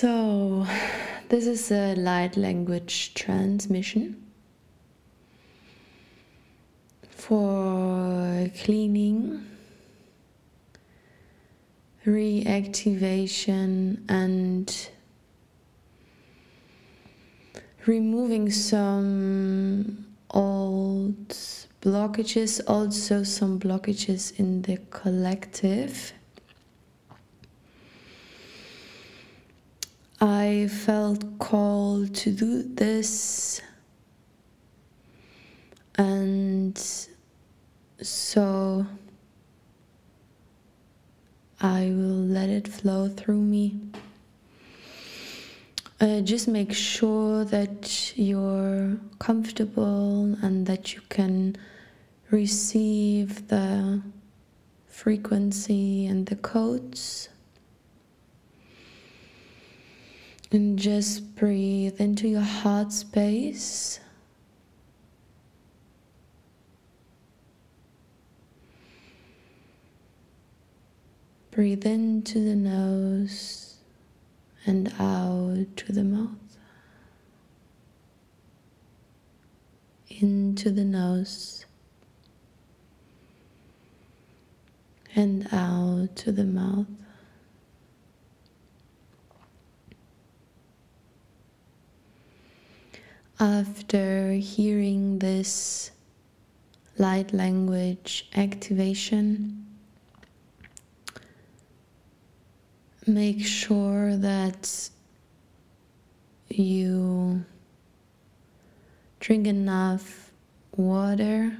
So, this is a light language transmission for cleaning, reactivation, and removing some old blockages, also some blockages in the collective. I felt called to do this, and so I will let it flow through me. Uh, just make sure that you're comfortable and that you can receive the frequency and the codes. And just breathe into your heart space. Breathe into the nose and out to the mouth. Into the nose and out to the mouth. After hearing this light language activation, make sure that you drink enough water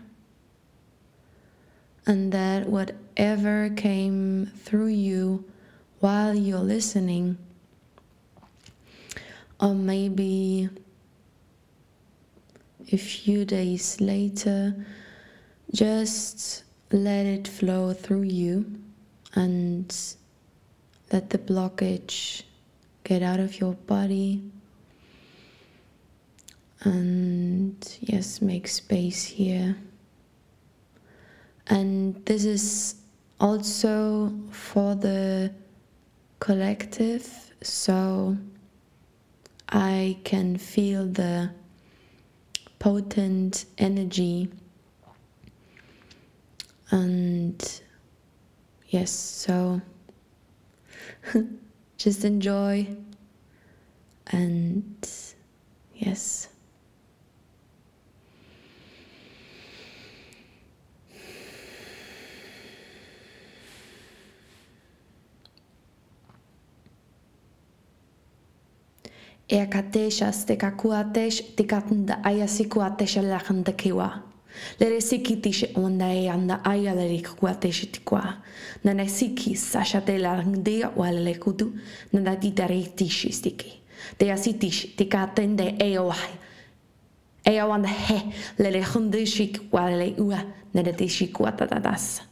and that whatever came through you while you're listening, or maybe a few days later, just let it flow through you and let the blockage get out of your body. And yes, make space here. And this is also for the collective, so I can feel the potent energy. And yes, so just enjoy and yes. E ka teixas te ka kua tesh te ka tanda aya si kua tesha la kanda kiwa. Le re siki tishe onda e anda aya le re kua teshe ti kua. Na na siki sasha te la ndia wale le kutu na na ti tare tishi stiki. Te a si tishi te ka tende e o hai. E o anda he le re hundu shik wale le ua na re tishi kua tatadasa.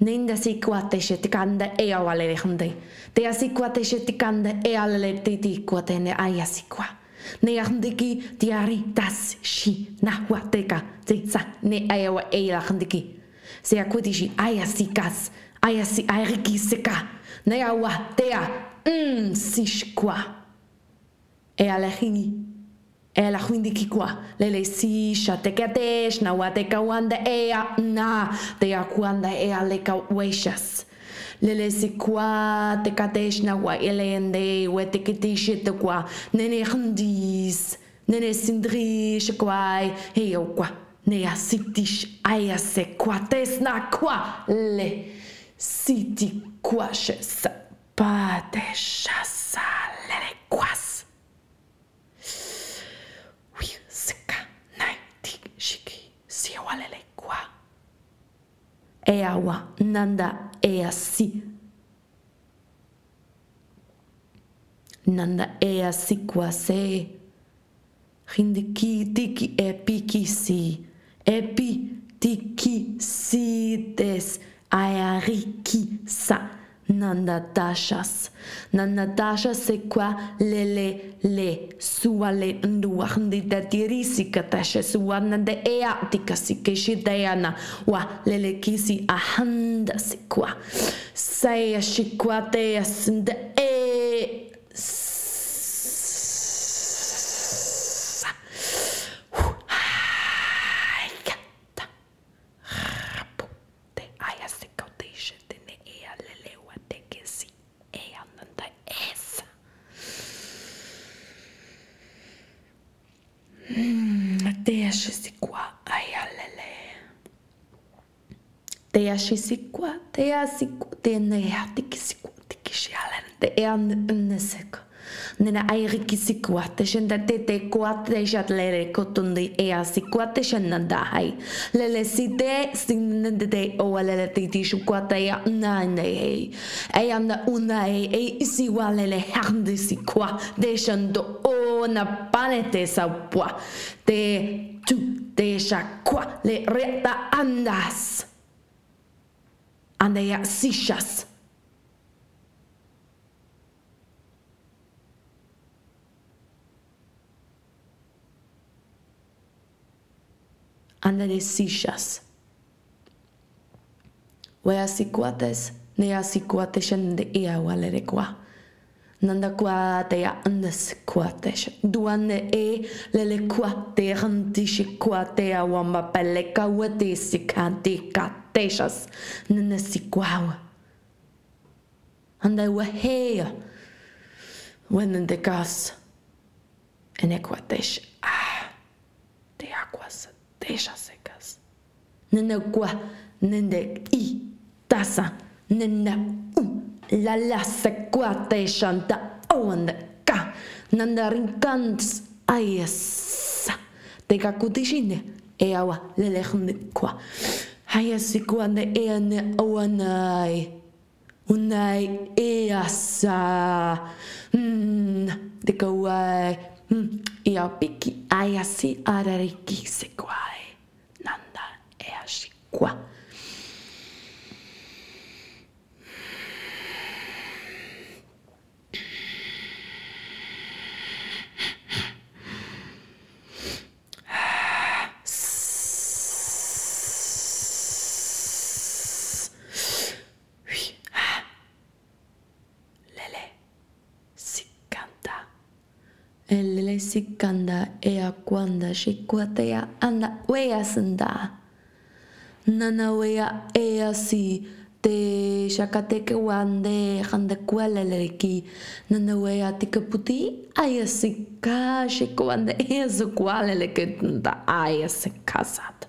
Ninda sikuate shetikanda e awale hande. Te asikuate shetikanda e alele titi. Ne ahandiki tiari tas shi nahuateka titsa ne ayawa e ahandiki. Se akutishi ayasikas ayasi airikiseka. Ne awa tea mm sishkwa. E alehini. Hingi e la huindi ki kua le le si sha te ka te na wa te ka wanda e a na te a kuanda e a le ka weishas le le si kua te ka te na wa e le ende we te ki te shi te kua. Nene hundis nene he o kua. Ne a sitish ai a se kua. Te sna kua le siti kua she sa pa te shasa le le kuas e awa nanda e a si. Nanda e a si kua se. Hindi ki tiki e piki si. E pi tiki si des aeriki sa. Nanda dashas. Nanda dashas c'est quoi le le le sua le ndua ndi da dirisi katashe sua nanda ea tika si keshi dayana wa le le kisi ahanda c'est quoi sa Say a shikwa te asinde e. Te aia se kauteixe te ne ea lelewa te kesi ea nanda esa. Te ashe si kwa aia lele. Te ashe si kwa, te a si kwa, te ne ea te kisi kwa, te kisi alen, te ea neseka. Nena airi kisi kwa, te shenda te te kwa te shat lere kotundi ea si kwa te shenda da hai. Lele si te, si nende te oa lele te tishu kwa te ea na ne hei. Ea na una e, e isi wa lele handi si kwa, te shendo o na pane te sa pua. Te tu, te sha kwa, le reta andas. Andea sishas. Anda de sishas. Wea sikuates, nea sikuates de ia walere nandaquatea andasquatesh duane e lelequaterntishiquatea de nanasiquawa andauahea wenandegas enequatesh ah. Te aquas tejas secas nanaqua nende i tasa nenda u. La la se kwa te shanta. Ka. Nanda rinkants. Aies. Te kakutishine. E awa lele hunde kwa. Haya sikua ne ea ne oanai. Unai ea sa. Hmm. Te kauai. Hmm. Ia piki aia si arariki se kwai. Nanda ea Elele sikanda ea kwanda shikwatea anda wea sanda. Nana wea ea si te shakateke wande handa kwalele ki. Nana wea tika puti aya sika shikwanda ea ke tanda aya sikasat.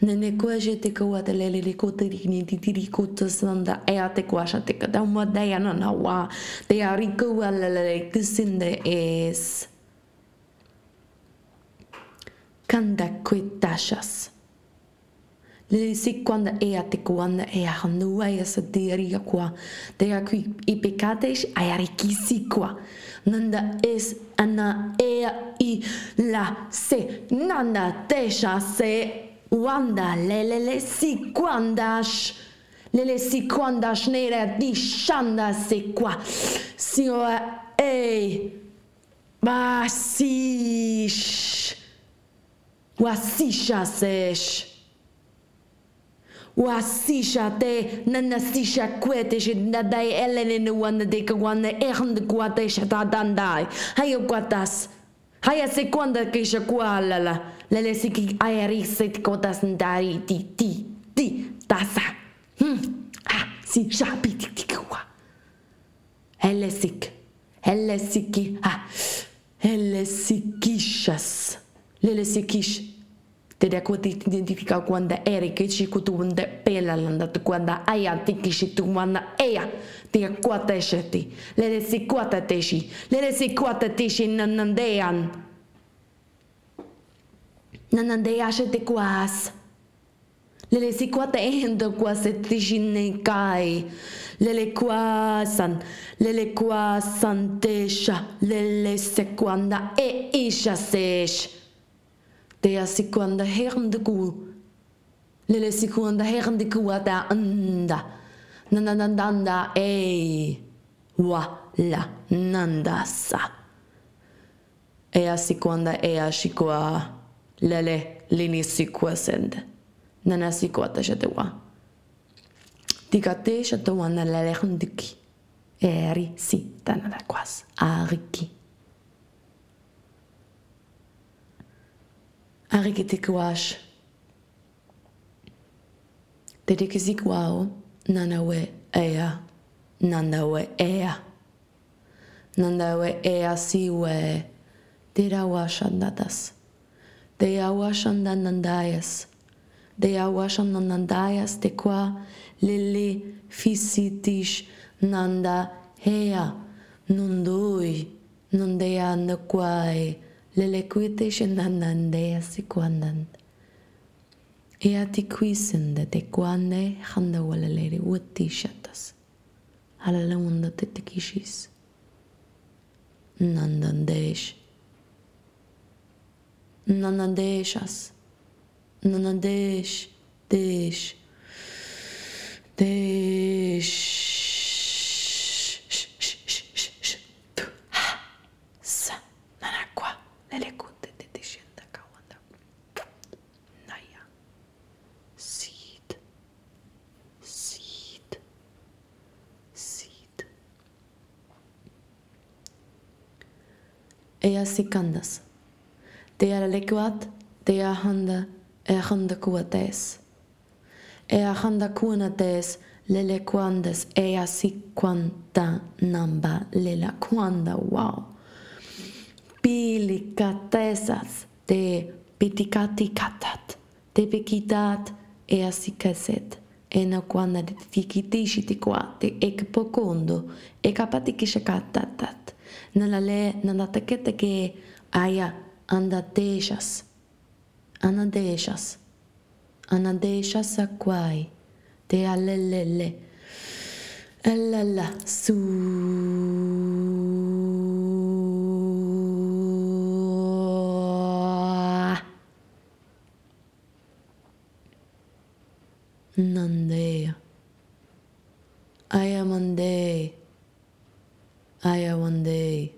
Nene kwa je te kwa te lele le ko te rini ti tiri ko sanda ea te kwa sha te ka da mo dea nana wa. Te ariko walele kisinde es. Kanda kwitashas. Lili si quando e a te quando e a hanua e a sa deria qua. Te a qui i pecates ai arikisi qua. Nanda es ana e a i la se. Nanda tesha se. Wanda lelele si quandash. Lele si quandash nera di shanda se qua. Si o e. Ma si. Wasisha sesh. Wasisha te nana sisha kwete shi nadai elene ne wana de ka wana ehn de kwate sha ta dandai. Hayo kwatas. Haya se kwanda ke sha kwalala. Lele siki ayari se kwatas ndari ti ti ti tasa. Hmm. Ah, si sha piti ti kwa. Hele sik. Hele siki. Ha. Hele sikishas. Lele sikish. Te da ko te identifica quando eri che ci kutu wanda pela landa tu quando aya ti kishi tu wanda ea te kwata sheti. Lele si kwata teshi. Lele si kwata teshi nanandean. Nanandea shete kwas. Lele si kwata endo kwa se tishi ne kai. Lele kwasan. Lele kwasan tesha. Lele se kwanda e isha sesh. Te a si kwanda hernde ku. Lele si kwanda hernde ku ata anda. Nanandanda e. Wa la nanda sa. E a si kwanda e a si kwa. Lele lini si kwa sende. Nana si kwa ta jete wa. Tika te sha to wana lele hundiki. Eri si tana da kwas. Ariki. Ariki te kuash. Te te kisi kuao. Nana we ea. Nanda we ea. Nanda we ea si we. Te rawa shandatas. Te awa shandanandayas. Te awa shandanandayas te kwa lele fisitish nanda hea nundui nundea lelequiteshendanande asiquandan. Eatiquisende tequande handawalelere utishatas. Alalawanda tetequishis. Nandandesh. Nanadeshas. Nanadesh. Desh. Desh. Ea sikandas. Te ara lekuat, te a handa, e handa kua tes. E a handa kuana tes, lele kuandas, e a si kwanta namba, lela kuanda, wow. Pili katesas, te pitikati katat, te pikitat, e a si kaset. E na kuanda te tikitishi ti kwa, nella le nanata nalale nalateketeke aya andadeshas, anadeshas, anadeshas akwai, te alelele, elala su. Nandea. I am Nandea. Aya one day.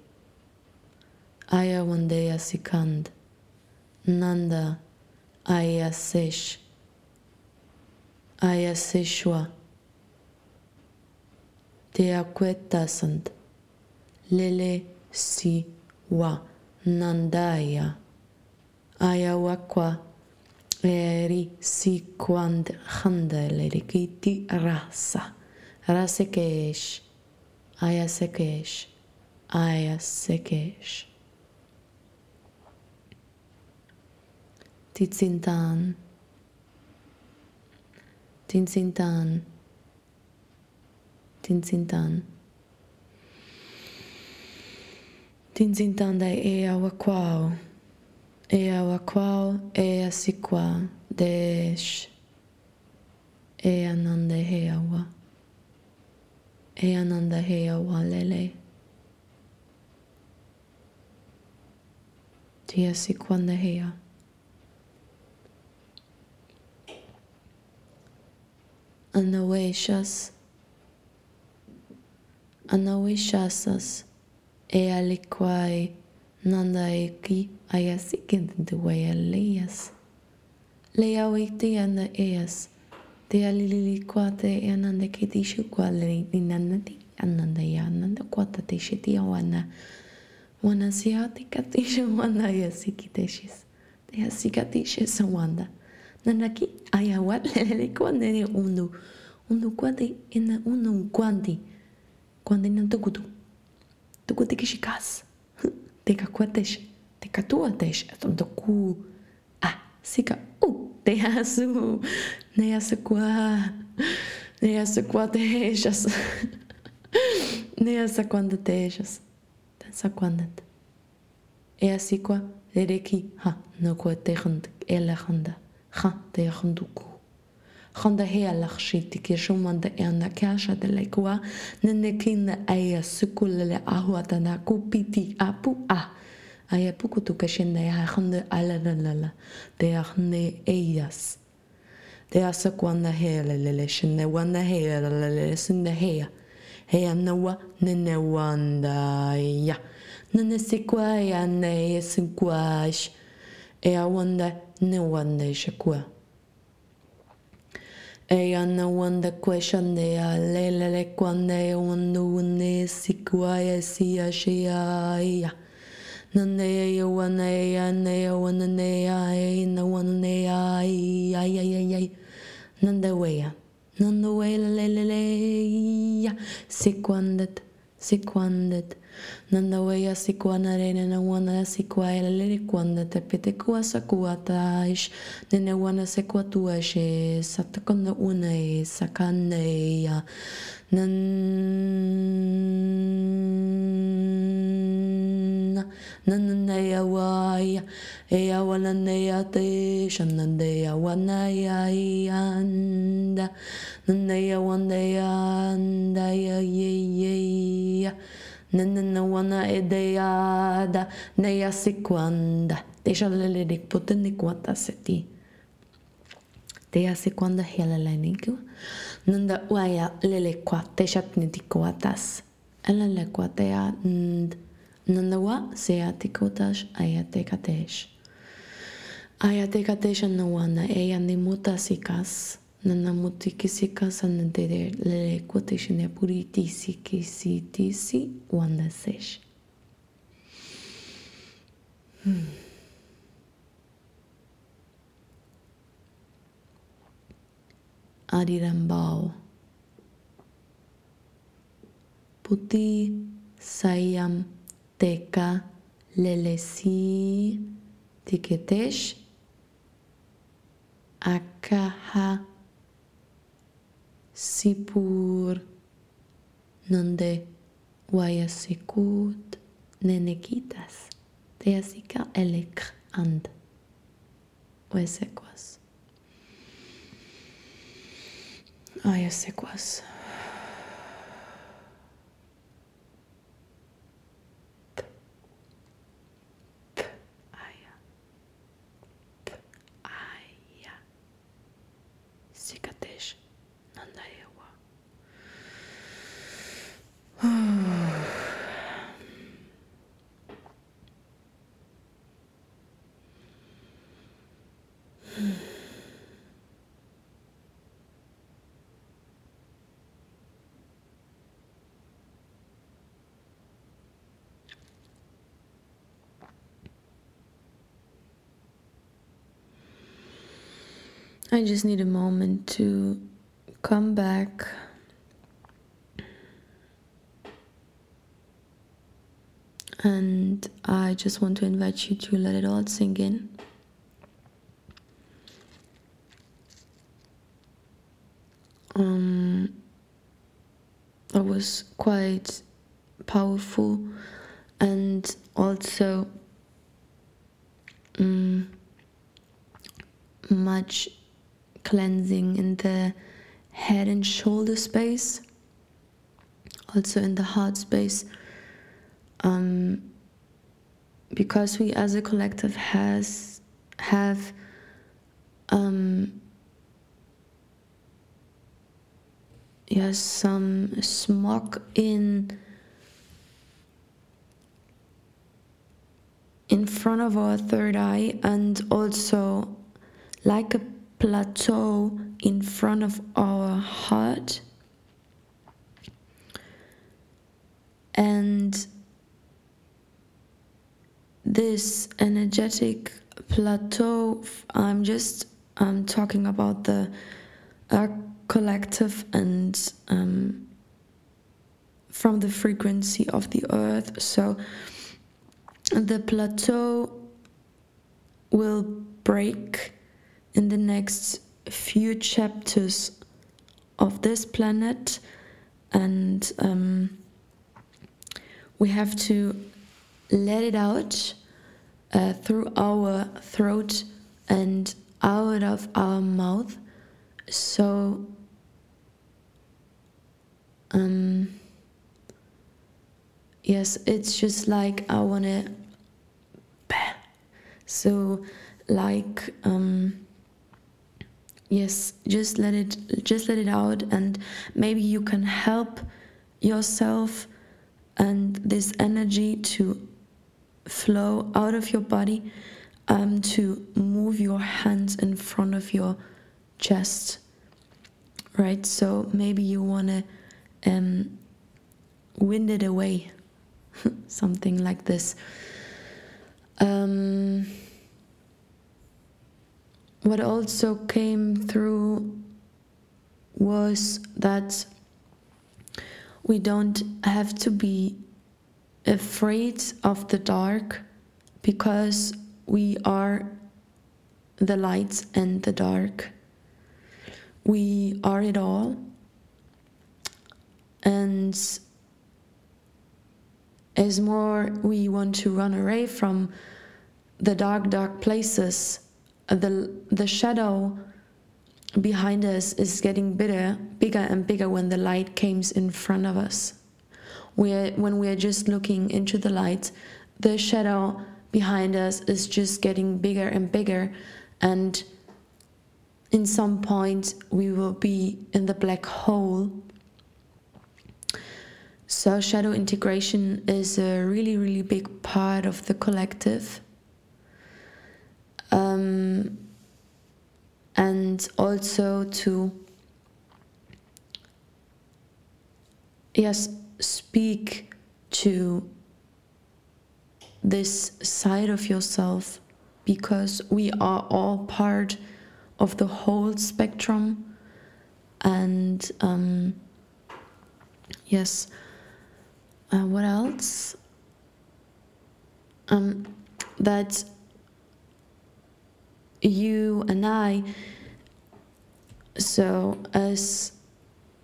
Aya one day. Nanda aya sesh. Aya seshwa. Te. Lele si wa. Nandaya. Aya wakwa. Eri si kwand handele kiti rasa. Rasekesh. Aya é Sekesh, Aya é Sekesh. Titsintan, Titsintan, Titsintan. Titsintan da ea é qual ea wakwao, ea qua desh, ea nande heawa. E ananda he awa lele. Ti asikwanda hea. Anaweshas. Anaweshasas. E alikwai nandaeki ayasikin de wayaleas. Lea witi ana eas. Tealiliquate ananda que deixa quadri inanati ananda ya ananda quata deixa tia wana wana siati katisha wanda ya siki deixis te asika deixa sa wanda. Nanaki ayawat leleliquanere undu undu quati ena undu quanti quando não tô gudu tô gudu que chicas te cacuates te catuates tô cu ah sica u te asu. Ne asu kwa. Ne asu kwa te echas. Ne asa quando te echas. Dansa quando. E assim qua. Lereki. Ha. No kwa te hund. Ela hunda. Ha. Te hunduku. Handa healach shiti ki shumanda e ana kasha de le kwa nene kina aya sukulele ahuata na kupiti apu a aya puku tu kashenda ya handa ala la la la de ahne eyas de asa kwana hele lele shine wana hele lele sinde heya. Heya nawa nene wanda ya nene sikwa ya ne sikwash e a wanda question de a lele le quande wanda wande sikwa ya si a she a ya nane ya wana ya ne ya wana ne ya na wana ne ya ya ya ya ya nanda weya nanda weya le le le ya. Sikwandet sikwandet nanda weya sikwana rene na wana sikwa ele le kwanda te pete kwa sakua taish. Nene wana se kwa tua she. Satakona una e sakane ya. Nan nananaya waya e awana neya te shanandeya wana ya yanda nanaya wanda yanda ya ye ye ya nanana wana edeyada neya sikwanda te shalele dik poteni kwata seti te ya sikwanda hela leniku nanda waya lele kwa te shatni dikwatas ala le kwa te ya nd Nandawa seatikotash ayatekatesh. Ayatekatesh anawana eyanimutasikas. Nanamutikisikas anadere lelekotesh nepuritikisitisitisi wanda sesh. Adirambao Puti Sayam Teca, Lelesi, Tiquetesh, Akaha, Sipur, Nonde, Guayasikut, Nenequitas, Teasica, Elekr, And, Huesecuas. Ayasecuas. I just need a moment to come back. And I just want to invite you to let it all sink in. Um, was quite powerful and also um, much cleansing in the head and shoulder space, also in the heart space. Um, because we as a collective has have um, yes some smog in in front of our third eye and also like a plateau in front of our heart. And this energetic plateau, I'm just I'm talking about the uh, collective and um, from the frequency of the earth. So the plateau will break in the next few chapters of this planet, and um, we have to let it out uh, through our throat and out of our mouth. So, um, yes, it's just like I want to. So, like, um, yes just let it just let it out and maybe you can help yourself and this energy to flow out of your body um, to move your hands in front of your chest right? So maybe you want to um, wind it away, something like this. Um, what also came through was that we don't have to be afraid of the dark because we are the lights and the dark. We are it all. And as more we want to run away from the dark, dark places, Uh, the, the shadow behind us is getting bigger, bigger and bigger when the light comes in front of us. We're, when we're just looking into the light, the shadow behind us is just getting bigger and bigger, and in some point we will be in the black hole. So, shadow integration is a really, really big part of the collective. Um, and also to yes speak to this side of yourself because we are all part of the whole spectrum. And um, yes uh, what else? Um, that you and I. So as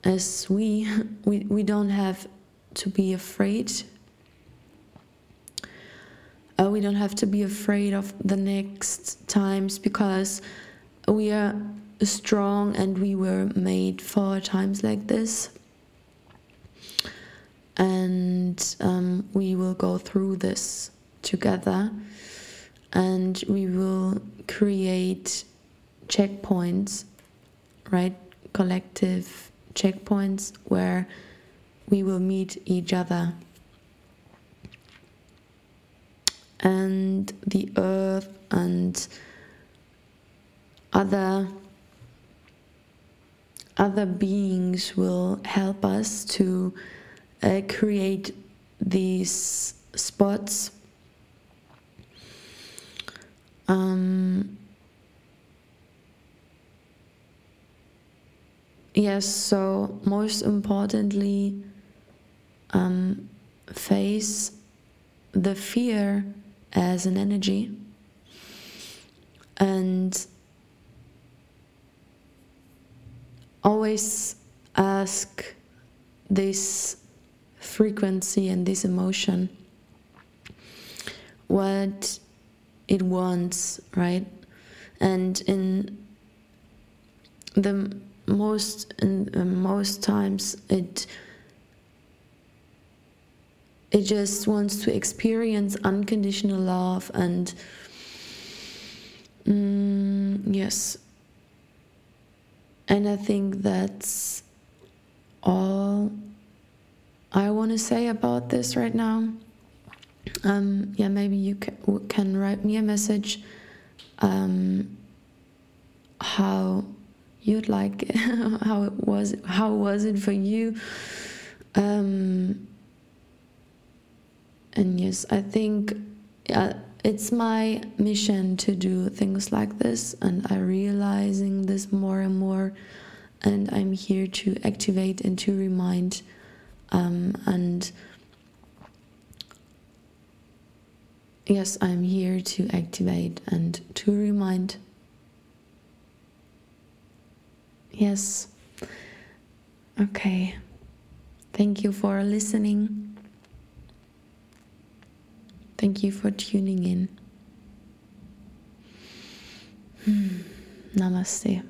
as we we, we don't have to be afraid. Uh, we don't have to be afraid of the next times because we are strong and we were made for times like this. And um, we will go through this together and we will create checkpoints, right? Collective checkpoints where we will meet each other. And the earth and other other beings will help us to uh, create these spots um, yes, so most importantly, um, face the fear as an energy. And always ask this frequency and this emotion. What it wants, right? And in the most in uh, most times it it just wants to experience unconditional love and mm, yes and i think that's all i want to say about this right now um, yeah, maybe you can, write me a message um, how you'd like how it was how was it for you? Um, and yes i think uh, it's my mission to do things like this and i'm realizing this more and more and i'm here to activate and to remind um, and Yes, I'm here to activate and to remind. Yes. Okay. Thank you for listening. Thank you for tuning in. Hmm. Namaste.